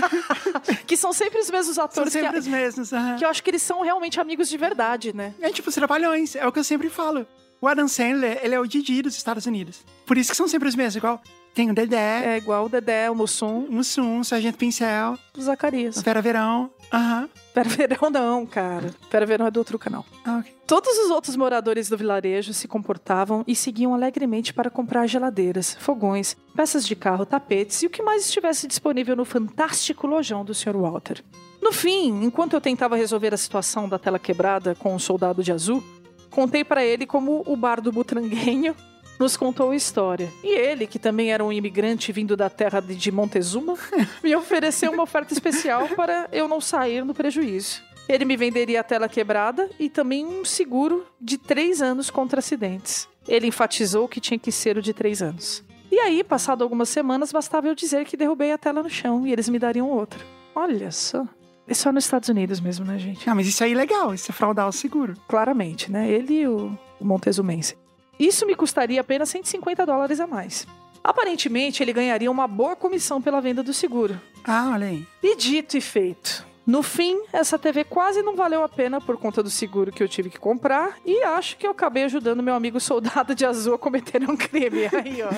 que são sempre os mesmos São atores sempre que, os mesmos. aham. que eu acho que eles são realmente amigos de verdade, né? É tipo os trapalhões, é o que eu sempre falo. O Adam Sandler, ele é o Didi dos Estados Unidos. Por isso que são sempre os mesmos, igual tem o Dedé, É igual o Dedé, o Mussum, o Mussum, o Sargento Pincel, o Zacarias. o Vera Verão. Aham. Pera Verão não, cara. Pera Verão é do outro canal. Ah, ok. Todos os outros moradores do vilarejo se comportavam e seguiam alegremente para comprar geladeiras, fogões, peças de carro, tapetes e o que mais estivesse disponível no fantástico lojão do Sr. Walter. No fim, enquanto eu tentava resolver a situação da tela quebrada com o soldado de azul, contei para ele como o bardo butranguenho nos contou a história. E ele, que também era um imigrante vindo da terra de Montezuma, me ofereceu uma oferta especial para eu não sair no prejuízo. Ele me venderia a tela quebrada e também um seguro de três anos contra acidentes. Ele enfatizou que tinha que ser o de três anos. E aí, passado algumas semanas, bastava eu dizer que derrubei a tela no chão e eles me dariam outra. Olha só. É só nos Estados Unidos mesmo, né, gente? Ah, mas isso aí é legal, isso é fraudar o seguro. Claramente, né? Ele e o Montezumense. Isso me custaria apenas 150 dólares a mais. Aparentemente, ele ganharia uma boa comissão pela venda do seguro. Ah, olha aí. E dito e feito. No fim, essa TV quase não valeu a pena por conta do seguro que eu tive que comprar e acho que eu acabei ajudando meu amigo soldado de azul a cometer um crime. Aí, ó.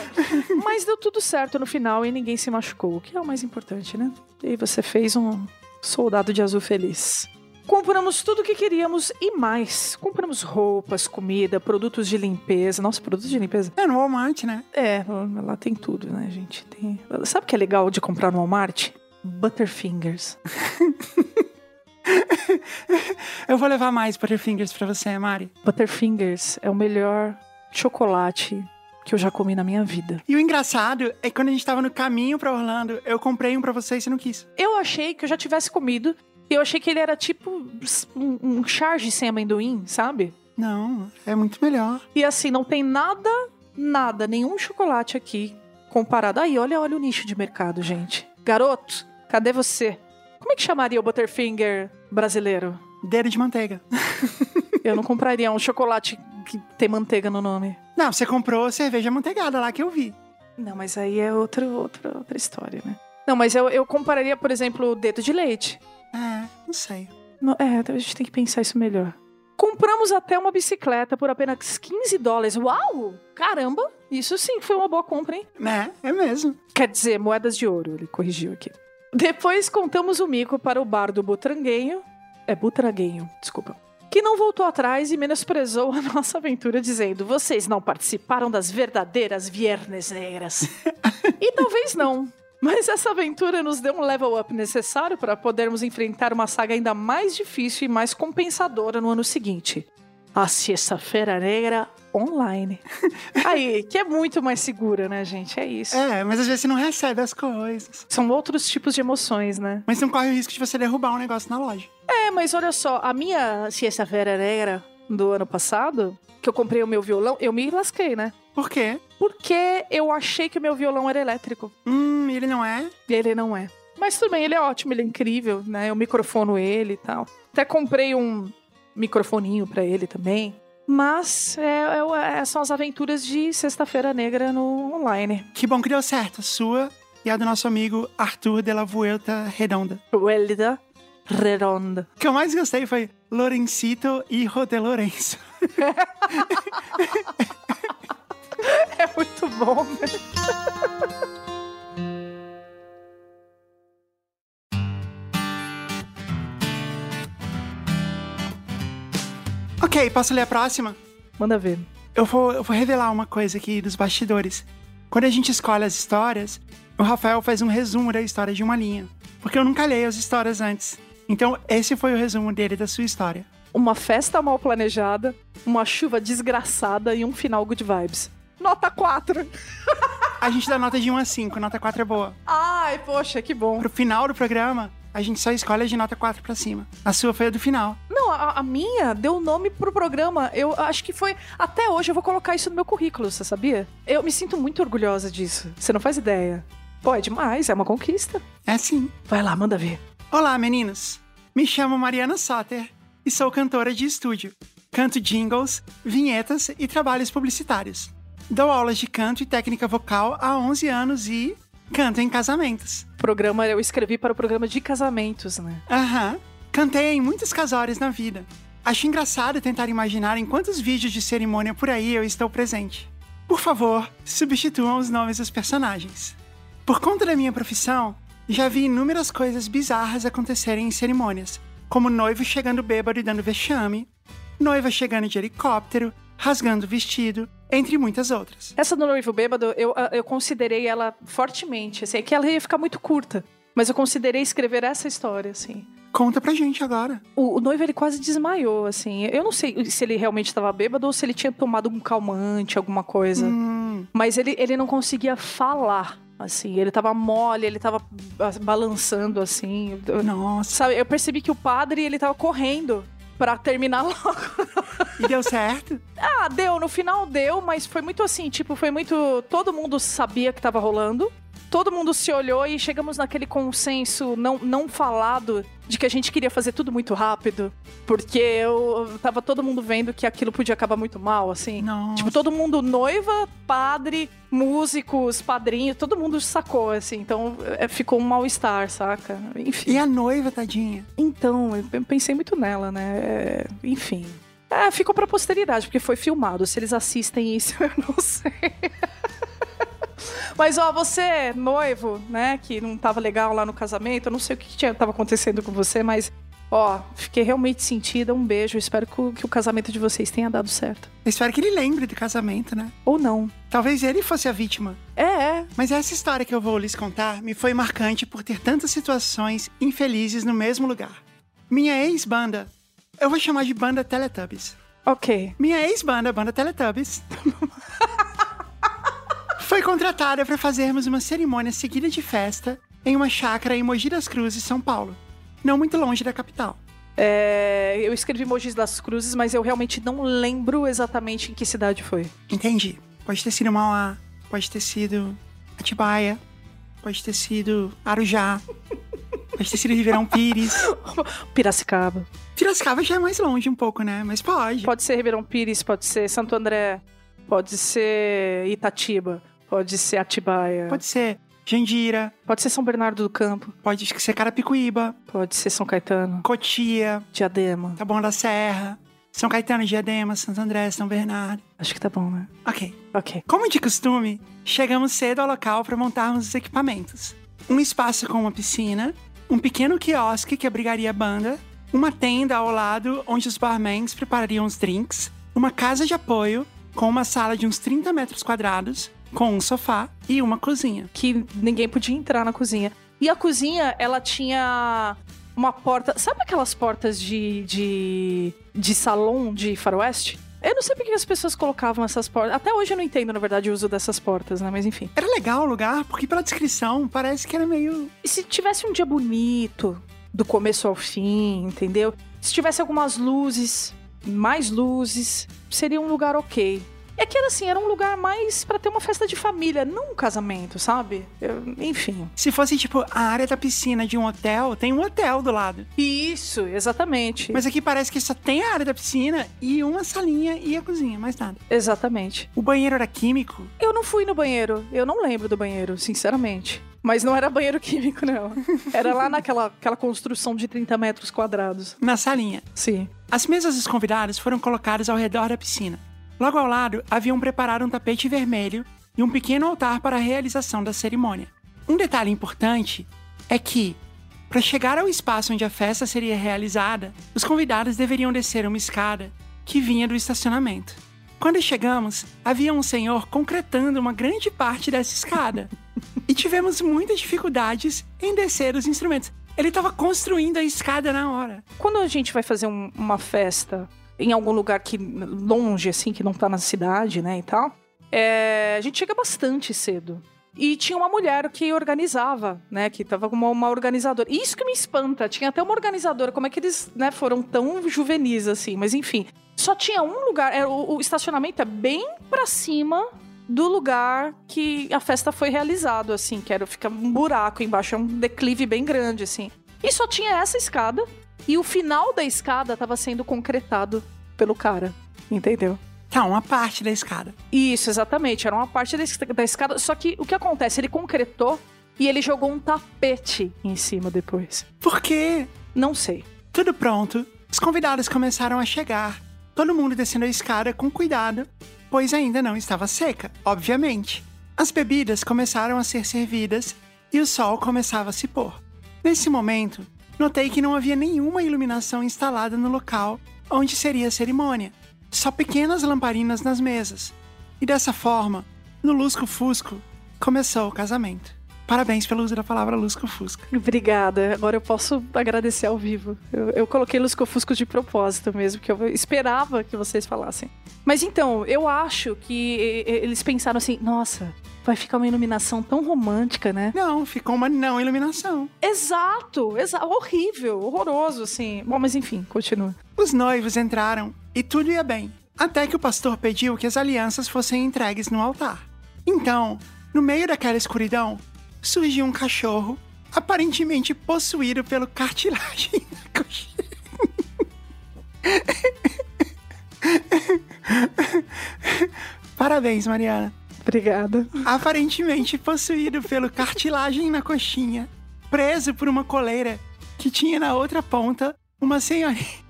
Mas deu tudo certo no final e ninguém se machucou, o que é o mais importante, né? E você fez um soldado de azul feliz. Compramos tudo o que queríamos e mais. Compramos roupas, comida, produtos de limpeza. Nossa, produtos de limpeza. É no Walmart, né? É, lá tem tudo, né, gente? Tem... Sabe o que é legal de comprar no Walmart? Butterfingers. Eu vou levar mais Butterfingers pra você, Mari. Butterfingers é o melhor chocolate que eu já comi na minha vida. E o engraçado é que quando a gente tava no caminho pra Orlando, eu comprei um pra você e você não quis. Eu achei que eu já tivesse comido. E eu achei que ele era tipo um, um charge sem amendoim, sabe? Não, é muito melhor. E assim, não tem nada, nada, nenhum chocolate aqui comparado. Aí, olha, olha o nicho de mercado, gente. Garoto, cadê você? Como é que chamaria o Butterfinger brasileiro? Dedo de manteiga. Eu não compraria um chocolate que tem manteiga no nome. Não, você comprou cerveja manteigada lá que eu vi. Não, mas aí é outro, outra, outra história, né? Não, mas eu, eu compararia, por exemplo, o dedo de leite. É, não sei. No- é, a gente tem que pensar isso melhor. Compramos até uma bicicleta por apenas 15 dólares. Uau! Caramba! Isso sim foi uma boa compra, hein? Né? É mesmo. Quer dizer, moedas de ouro, ele corrigiu aqui. Depois contamos o mico para o bar do Butranguenho. É Butranguenho, desculpa. Que não voltou atrás e menosprezou a nossa aventura, dizendo: Vocês não participaram das verdadeiras Viernes Negras. e talvez não. Mas essa aventura nos deu um level up necessário para podermos enfrentar uma saga ainda mais difícil e mais compensadora no ano seguinte. A Sexta-feira Negra Online. Aí, que é muito mais segura, né, gente? É isso. É, mas às vezes você não recebe as coisas. São outros tipos de emoções, né? Mas não corre o risco de você derrubar um negócio na loja. É, mas olha só, a minha Sexta-feira Negra do ano passado, que eu comprei o meu violão, eu me lasquei, né? Por quê? Porque eu achei que o meu violão era elétrico. Hum, ele não é? E ele não é. Mas tudo bem, ele é ótimo, ele é incrível, né? Eu microfono ele e tal. Até comprei um microfoninho pra ele também. Mas é, é- é- são as aventuras de Sexta-feira Negra no online. Que bom que deu certo. A sua e a do nosso amigo Arthur de la Vuelta Redonda. Welda Redonda. O que eu mais gostei foi Lorencito Hijo de Lourenço. É muito bom, né? Ok, posso ler a próxima? Manda ver. Eu vou, eu vou revelar uma coisa aqui dos bastidores. Quando a gente escolhe as histórias, o Rafael faz um resumo da história de uma linha. Porque eu nunca leio as histórias antes. Então, esse foi o resumo dele da sua história. Uma festa mal planejada, uma chuva desgraçada e um final good vibes. Nota 4. A gente dá nota de 1 a 5, nota 4 é boa. Ai, poxa, que bom. Pro final do programa, a gente só escolhe a de nota 4 pra cima. A sua foi a do final. Não, a, a minha deu nome pro programa. Eu acho que foi. Até hoje eu vou colocar isso no meu currículo, você sabia? Eu me sinto muito orgulhosa disso. Você não faz ideia. Pô, é demais, é uma conquista. É sim. Vai lá, manda ver. Olá, meninos. Me chamo Mariana Soter e sou cantora de estúdio. Canto jingles, vinhetas e trabalhos publicitários. Dou aulas de canto e técnica vocal há 11 anos e canto em casamentos. Programa eu escrevi para o programa de casamentos, né? Aham. Cantei em muitos casórios na vida. Acho engraçado tentar imaginar em quantos vídeos de cerimônia por aí eu estou presente. Por favor, substituam os nomes dos personagens. Por conta da minha profissão, já vi inúmeras coisas bizarras acontecerem em cerimônias, como noivo chegando bêbado e dando vexame, noiva chegando de helicóptero, rasgando o vestido, entre muitas outras. Essa do noivo bêbado, eu, eu considerei ela fortemente. Assim, é que ela ia ficar muito curta. Mas eu considerei escrever essa história, assim. Conta pra gente agora. O, o noivo, ele quase desmaiou, assim. Eu não sei se ele realmente estava bêbado ou se ele tinha tomado um calmante, alguma coisa. Hum, Mas ele, ele não conseguia falar, assim. Ele tava mole, ele tava ah, balançando, assim. Nossa. Sabe, eu percebi que o padre, ele tava correndo pra terminar logo. E deu certo? Ah, deu, no final deu, mas foi muito assim, tipo, foi muito. Todo mundo sabia que tava rolando. Todo mundo se olhou e chegamos naquele consenso não, não falado de que a gente queria fazer tudo muito rápido. Porque eu, tava todo mundo vendo que aquilo podia acabar muito mal, assim. Nossa. Tipo, todo mundo, noiva, padre, músicos, padrinho, todo mundo sacou, assim. Então, é, ficou um mal-estar, saca? Enfim. E a noiva, tadinha? Então, eu eu pensei muito nela, né? É, enfim. É, ficou pra posteridade, porque foi filmado. Se eles assistem isso, eu não sei. Mas, ó, você, noivo, né, que não tava legal lá no casamento, eu não sei o que tinha, tava acontecendo com você, mas, ó, fiquei realmente sentida. Um beijo. Espero que o, que o casamento de vocês tenha dado certo. Eu espero que ele lembre do casamento, né? Ou não. Talvez ele fosse a vítima. É, é. Mas essa história que eu vou lhes contar me foi marcante por ter tantas situações infelizes no mesmo lugar. Minha ex-banda, eu vou chamar de banda Teletubbies. Ok. Minha ex-banda, banda Teletubbies. contratada para fazermos uma cerimônia seguida de festa em uma chácara em Mogi das Cruzes, São Paulo, não muito longe da capital. É, eu escrevi Mogi das Cruzes, mas eu realmente não lembro exatamente em que cidade foi. Entendi. Pode ter sido Mauá, pode ter sido Atibaia, pode ter sido Arujá, pode ter sido Ribeirão Pires. Piracicaba. Piracicaba já é mais longe um pouco, né? Mas pode. Pode ser Ribeirão Pires, pode ser Santo André, pode ser Itatiba, pode ser Atibaia, Pode ser Jandira, pode ser São Bernardo do Campo, pode ser Carapicuíba, pode ser São Caetano, Cotia, Diadema. Taboão da Serra, São Caetano, Diadema, Santo André, São Bernardo. Acho que tá bom, né? Ok. Ok. Como de costume, chegamos cedo ao local para montarmos os equipamentos. Um espaço com uma piscina, um pequeno quiosque que abrigaria a banda, uma tenda ao lado onde os barmans preparariam os drinks, uma casa de apoio com uma sala de uns 30 metros quadrados, com um sofá e uma cozinha. Que ninguém podia entrar na cozinha. E a cozinha, ela tinha uma porta. Sabe aquelas portas de, de, de salão de faroeste? Eu não sei porque as pessoas colocavam essas portas. Até hoje eu não entendo, na verdade, o uso dessas portas, né? Mas enfim. Era legal o lugar, porque pela descrição parece que era meio. E se tivesse um dia bonito, do começo ao fim, entendeu? Se tivesse algumas luzes, mais luzes, seria um lugar ok. É que era assim, era um lugar mais pra ter uma festa de família, não um casamento, sabe? Eu- enfim. Se fosse tipo a área da piscina de um hotel, tem um hotel do lado. Isso, exatamente. Mas aqui parece que só tem a área da piscina e uma salinha e a cozinha, mais nada. Exatamente. O banheiro era químico. Eu não fui no banheiro. Eu não lembro do banheiro, sinceramente. Mas não era banheiro químico, não. Era lá naquela aquela construção de 30 metros quadrados. Na salinha. Sim. As mesas dos convidados foram colocadas ao redor da piscina. Logo ao lado, haviam preparado um tapete vermelho e um pequeno altar para a realização da cerimônia. Um detalhe importante é que, para chegar ao espaço onde a festa seria realizada, os convidados deveriam descer uma escada que vinha do estacionamento. Quando chegamos, havia um senhor concretando uma grande parte dessa escada. e tivemos muitas dificuldades em descer os instrumentos. Ele estava construindo a escada na hora. Quando a gente vai fazer um- uma festa em algum lugar que longe, assim, que não tá na cidade, né, e tal, é, a gente chega bastante cedo. E tinha uma mulher que organizava, né? Que tava como uma organizadora. Isso que me espanta. Tinha até uma organizadora. Como é que eles né, foram tão juvenis assim? Mas enfim. Só tinha um lugar. era o, o estacionamento é bem pra cima do lugar que a festa foi realizado, assim. Que era, fica um buraco embaixo. É um declive bem grande, assim. E só tinha essa escada. E o final da escada tava sendo concretado pelo cara. Entendeu? Tá, uma parte da escada. Isso, exatamente. Era uma parte da escada. Só que o que acontece? Ele concretou e ele jogou um tapete em cima depois. Por quê? Não sei. Tudo pronto, os convidados começaram a chegar. Todo mundo descendo a escada com cuidado, pois ainda não estava seca, obviamente. As bebidas começaram a ser servidas e o sol começava a se pôr. Nesse momento, notei que não havia nenhuma iluminação instalada no local onde seria a cerimônia, só pequenas lamparinas nas mesas. E dessa forma, no lusco-fusco, começou o casamento. Parabéns pelo uso da palavra lusco-fusco. Obrigada. Agora eu posso agradecer ao vivo. Eu, eu coloquei Lusco Fusco de propósito mesmo, que eu esperava que vocês falassem. Mas então, eu acho que eles pensaram assim: nossa, vai ficar uma iluminação tão romântica, né? Não, ficou uma não iluminação. Exato, exa horrível, horroroso, assim. Bom, mas enfim, continua. Os noivos entraram e tudo ia bem, até que o pastor pediu que as alianças fossem entregues no altar. Então, no meio daquela escuridão, surgiu um cachorro, aparentemente possuído pelo cartilagem da coxinha. Parabéns, Mariana. Obrigada. Aparentemente possuído pelo cartilagem na coxinha, preso por uma coleira que tinha na outra ponta uma senhorinha.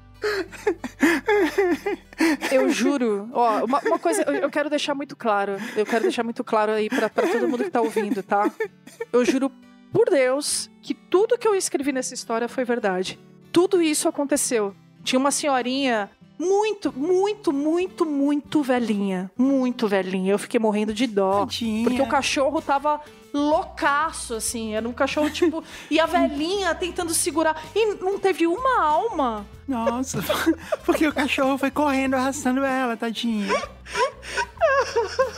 Eu juro, ó, uma, uma coisa, eu, quero deixar muito claro. Eu quero deixar muito claro aí pra, pra todo mundo que tá ouvindo, tá? Eu juro por Deus que tudo que eu escrevi nessa história foi verdade. Tudo isso aconteceu. Tinha uma senhorinha muito, muito, muito, muito velhinha. Muito velhinha. Eu fiquei morrendo de dó. Tadinha. Porque o cachorro tava loucaço, assim. Era um cachorro, tipo. e a velhinha tentando segurar. E não teve uma alma. Nossa, porque o cachorro foi correndo arrastando ela, tadinha.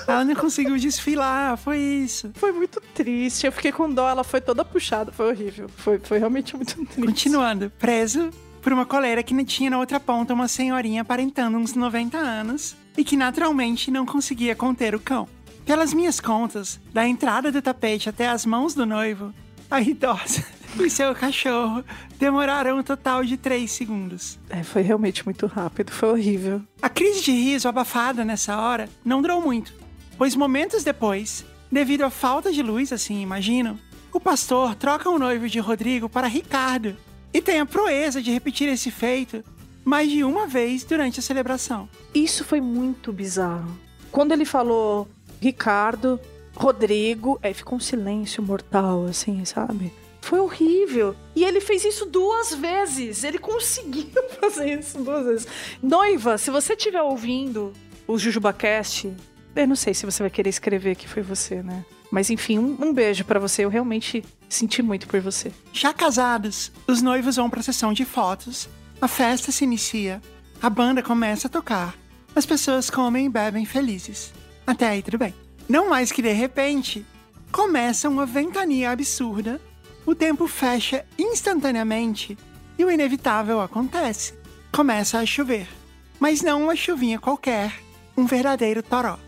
ela não conseguiu desfilar, foi isso. Foi muito triste. Eu fiquei com dó, ela foi toda puxada, foi horrível. Foi, foi realmente muito triste. Continuando, preso por uma coleira que tinha na outra ponta uma senhorinha aparentando uns 90 anos e que naturalmente não conseguia conter o cão. Pelas minhas contas, da entrada do tapete até as mãos do noivo, a idosa e seu cachorro demoraram um total de 3 segundos. É, foi realmente muito rápido, foi horrível. A crise de riso abafada nessa hora não durou muito, pois momentos depois, devido à falta de luz, assim imagino, o pastor troca o noivo de Rodrigo para Ricardo e tem a proeza de repetir esse feito mais de uma vez durante a celebração. Isso foi muito bizarro. Quando ele falou Ricardo, Rodrigo, aí ficou um silêncio mortal, assim, sabe? Foi horrível. E ele fez isso duas vezes. Ele conseguiu fazer isso duas vezes. Noiva, se você estiver ouvindo o JujubaCast, eu não sei se você vai querer escrever que foi você, né? Mas enfim, um, um beijo para você. Eu realmente senti muito por você. Já casados, os noivos vão pra sessão de fotos, a festa se inicia, a banda começa a tocar, as pessoas comem e bebem felizes. Até aí tudo bem. Não mais que de repente, começa uma ventania absurda o tempo fecha instantaneamente e o inevitável acontece. Começa a chover. Mas não uma chuvinha qualquer, um verdadeiro toró.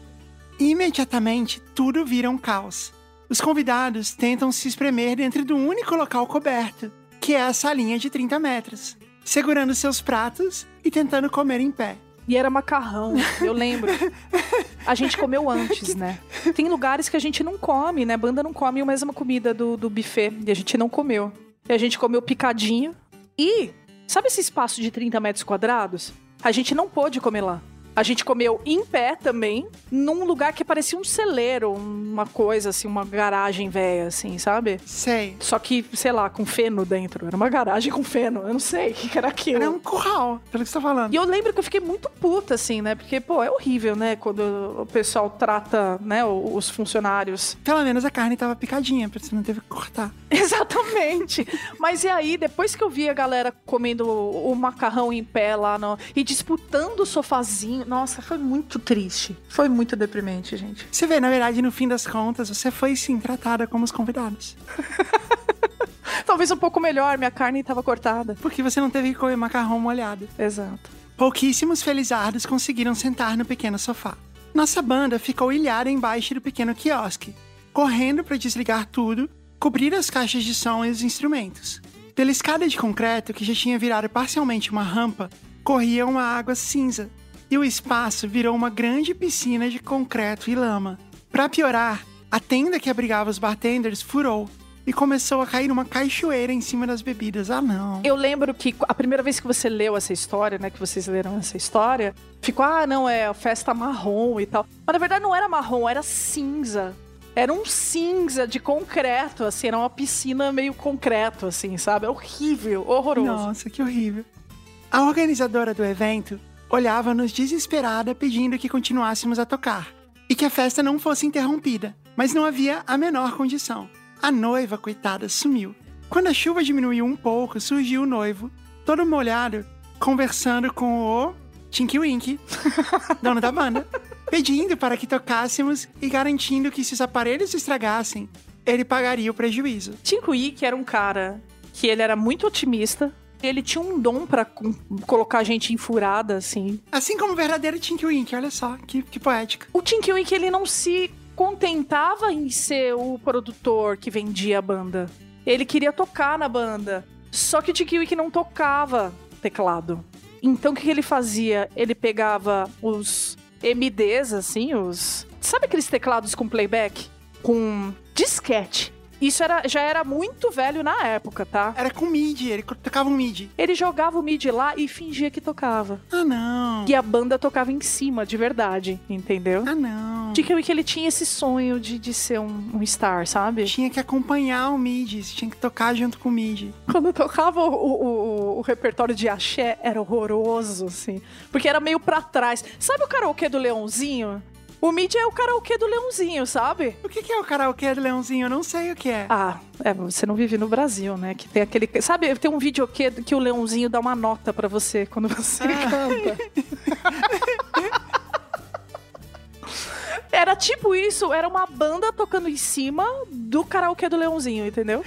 Imediatamente tudo vira um caos. Os convidados tentam se espremer dentro do único local coberto, que é a salinha de 30 metros, segurando seus pratos e tentando comer em pé. E era macarrão, eu lembro. A gente comeu antes, né? Tem lugares que a gente não come, né? Banda não come a mesma comida do, do buffet. E a gente não comeu. E a gente comeu picadinho. E, sabe esse espaço de 30 metros quadrados? A gente não pôde comer lá. A gente comeu em pé também, num lugar que parecia um celeiro, uma coisa assim, uma garagem velha, assim, sabe? Sei. Só que, sei lá, com feno dentro. Era uma garagem com feno. Eu não sei o que era aquilo. Era um curral, pelo que você tá falando. E eu lembro que eu fiquei muito puta, assim, né? Porque, pô, é horrível, né? Quando o pessoal trata, né, os funcionários. Pelo menos a carne tava picadinha, pra você não teve que cortar. Exatamente. Mas e aí, depois que eu vi a galera comendo o macarrão em pé lá no... e disputando o sofazinho, nossa, foi muito triste. Foi muito deprimente, gente. Você vê, na verdade, no fim das contas, você foi sim tratada como os convidados. Talvez um pouco melhor, minha carne estava cortada. Porque você não teve que comer macarrão molhado. Exato. Pouquíssimos felizardos conseguiram sentar no pequeno sofá. Nossa banda ficou ilhada embaixo do pequeno quiosque, correndo para desligar tudo, cobrir as caixas de som e os instrumentos. Pela escada de concreto, que já tinha virado parcialmente uma rampa, corria uma água cinza, e o espaço virou uma grande piscina de concreto e lama. Para piorar, a tenda que abrigava os bartenders furou e começou a cair uma cachoeira em cima das bebidas. Ah, não. Eu lembro que a primeira vez que você leu essa história, né, que vocês leram essa história, ficou, ah, não, é festa marrom e tal. Mas na verdade não era marrom, era cinza. Era um cinza de concreto, assim, era uma piscina meio concreto, assim, sabe? Horrível, horroroso. Nossa, que horrível. A organizadora do evento olhava-nos desesperada pedindo que continuássemos a tocar e que a festa não fosse interrompida, mas não havia a menor condição. A noiva, coitada, sumiu. Quando a chuva diminuiu um pouco, surgiu o noivo, todo molhado, conversando com o Tinky Winky, dono da banda, pedindo para que tocássemos e garantindo que se os aparelhos se estragassem, ele pagaria o prejuízo. Tinky Winky era um cara que ele era muito otimista, ele tinha um dom para colocar a gente enfurada, assim. Assim como o verdadeiro Tinky Wink, olha só, que, que poética. O Tinky Wink, ele não se contentava em ser o produtor que vendia a banda. Ele queria tocar na banda. Só que o Tinky Wink não tocava teclado. Então o que ele fazia? Ele pegava os MDs, assim, os. Sabe aqueles teclados com playback? Com disquete. Isso era, já era muito velho na época, tá? Era com MIDI, ele tocava um MIDI. Ele jogava o MIDI lá e fingia que tocava. Ah, não. E a banda tocava em cima, de verdade, entendeu? Ah, não. De que, ele tinha esse sonho de, de ser um, um star, sabe? Tinha que acompanhar o MIDI, tinha que tocar junto com o MIDI. Quando tocava o, o, o, o repertório de axé, era horroroso, assim. Porque era meio pra trás. Sabe o karaokê do Leãozinho? O Mid é o karaokê do Leãozinho, sabe? O que, que é o karaokê do Leãozinho? Eu não sei o que é. Ah, é, você não vive no Brasil, né? Que tem aquele. Sabe, tem um videokê que o Leãozinho dá uma nota para você quando você ah. canta. Era tipo isso, era uma banda tocando em cima do karaokê do Leãozinho, entendeu?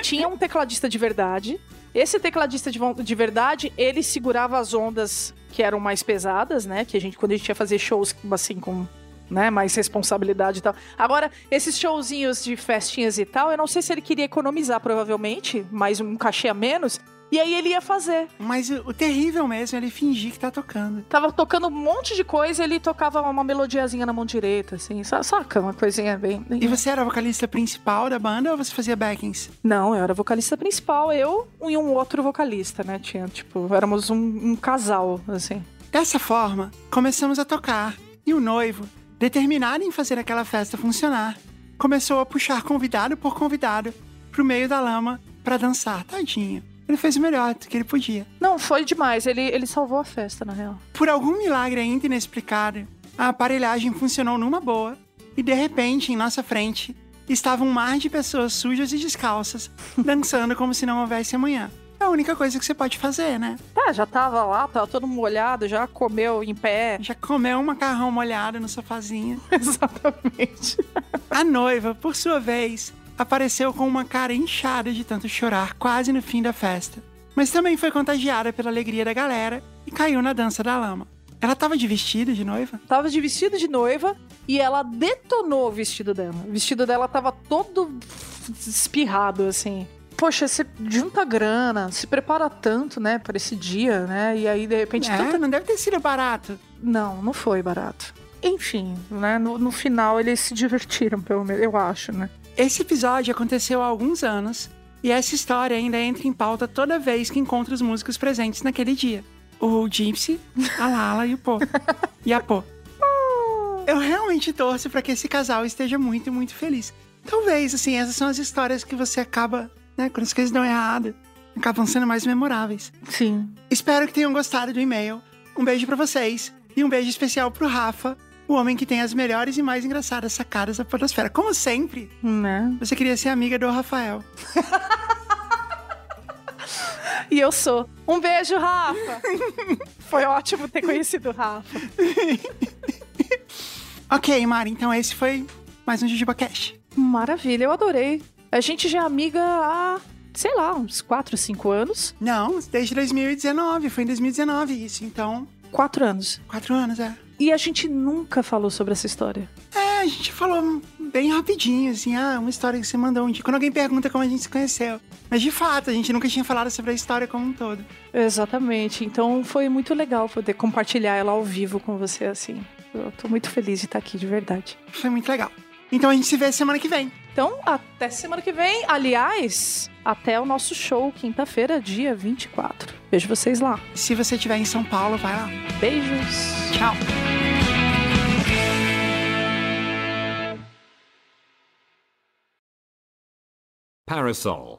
Tinha um tecladista de verdade. Esse tecladista de, de verdade, ele segurava as ondas que eram mais pesadas, né? Que a gente, quando a gente ia fazer shows assim com né, mais responsabilidade e tal. Agora, esses showzinhos de festinhas e tal, eu não sei se ele queria economizar, provavelmente, mais um cachê a menos. E aí ele ia fazer. Mas o, terrível mesmo é ele fingir que tá tocando. Tava tocando um monte de coisa, ele tocava uma melodiazinha na mão direita, assim, saca? Uma coisinha bem. E você era a vocalista principal da banda ou você fazia backings? Não, eu era vocalista principal, eu e um outro vocalista, né? Tinha, tipo, éramos um, um casal, assim. Dessa forma, começamos a tocar. E o noivo, determinado em fazer aquela festa funcionar, começou a puxar convidado por convidado pro meio da lama para dançar, tadinho. Ele fez o melhor que ele podia. Não, foi demais. Ele, ele salvou a festa, na real. Por algum milagre ainda inexplicado, a aparelhagem funcionou numa boa e de repente, em nossa frente, estava um mar de pessoas sujas e descalças, dançando como se não houvesse amanhã. É a única coisa que você pode fazer, né? Tá, já tava lá, tava todo molhado, já comeu em pé. Já comeu um macarrão molhado no sofazinho. Exatamente. A noiva, por sua vez, apareceu com uma cara inchada de tanto chorar quase no fim da festa. Mas também foi contagiada pela alegria da galera e caiu na dança da lama. Ela tava de vestido de noiva? Tava de vestido de noiva e ela detonou o vestido dela. O vestido dela tava todo espirrado, assim. Poxa, você junta grana, se prepara tanto, né, para esse dia, né? E aí, de repente. É, tanta... não deve ter sido barato. Não, não foi barato. Enfim, né? No, no final eles se divertiram, pelo menos, eu acho, né? Esse episódio aconteceu há alguns anos e essa história ainda entra em pauta toda vez que encontra os músicos presentes naquele dia. O Gypsy, a Lala e o Pô. e a Pô. Eu realmente torço para que esse casal esteja muito, muito feliz. Talvez, assim, essas são as histórias que você acaba, né, quando as coisas dão errado, acabam sendo mais memoráveis. Sim. Espero que tenham gostado do e-mail. Um beijo para vocês e um beijo especial pro Rafa, o homem que tem as melhores e mais engraçadas sacadas da podosfera. Como sempre, Né? você queria ser amiga do Rafael. E eu sou. Um beijo, Rafa! Foi ótimo ter conhecido o Rafa. Ok, Mari, então esse foi mais um Jujuba Cash. Maravilha, eu adorei. A gente já é amiga há, sei lá, uns 4, 5 anos. Não, desde 2019, foi em 2019 isso, então, 4 anos. quatro anos, é. E a gente nunca falou sobre essa história. É, a gente falou bem rapidinho, assim, ah, uma história que você mandou um dia. Quando alguém pergunta como a gente se conheceu. Mas de fato, a gente nunca tinha falado sobre a história como um todo. Exatamente. Então foi muito legal poder compartilhar ela ao vivo com você, assim. Eu tô muito feliz de estar aqui, de verdade. Foi muito legal. Então a gente se vê semana que vem. Então, até semana que vem. Aliás, até o nosso show, quinta-feira, dia 24. Vejo vocês lá. Se você estiver em São Paulo, vai lá. Beijos. Tchau. Parasol.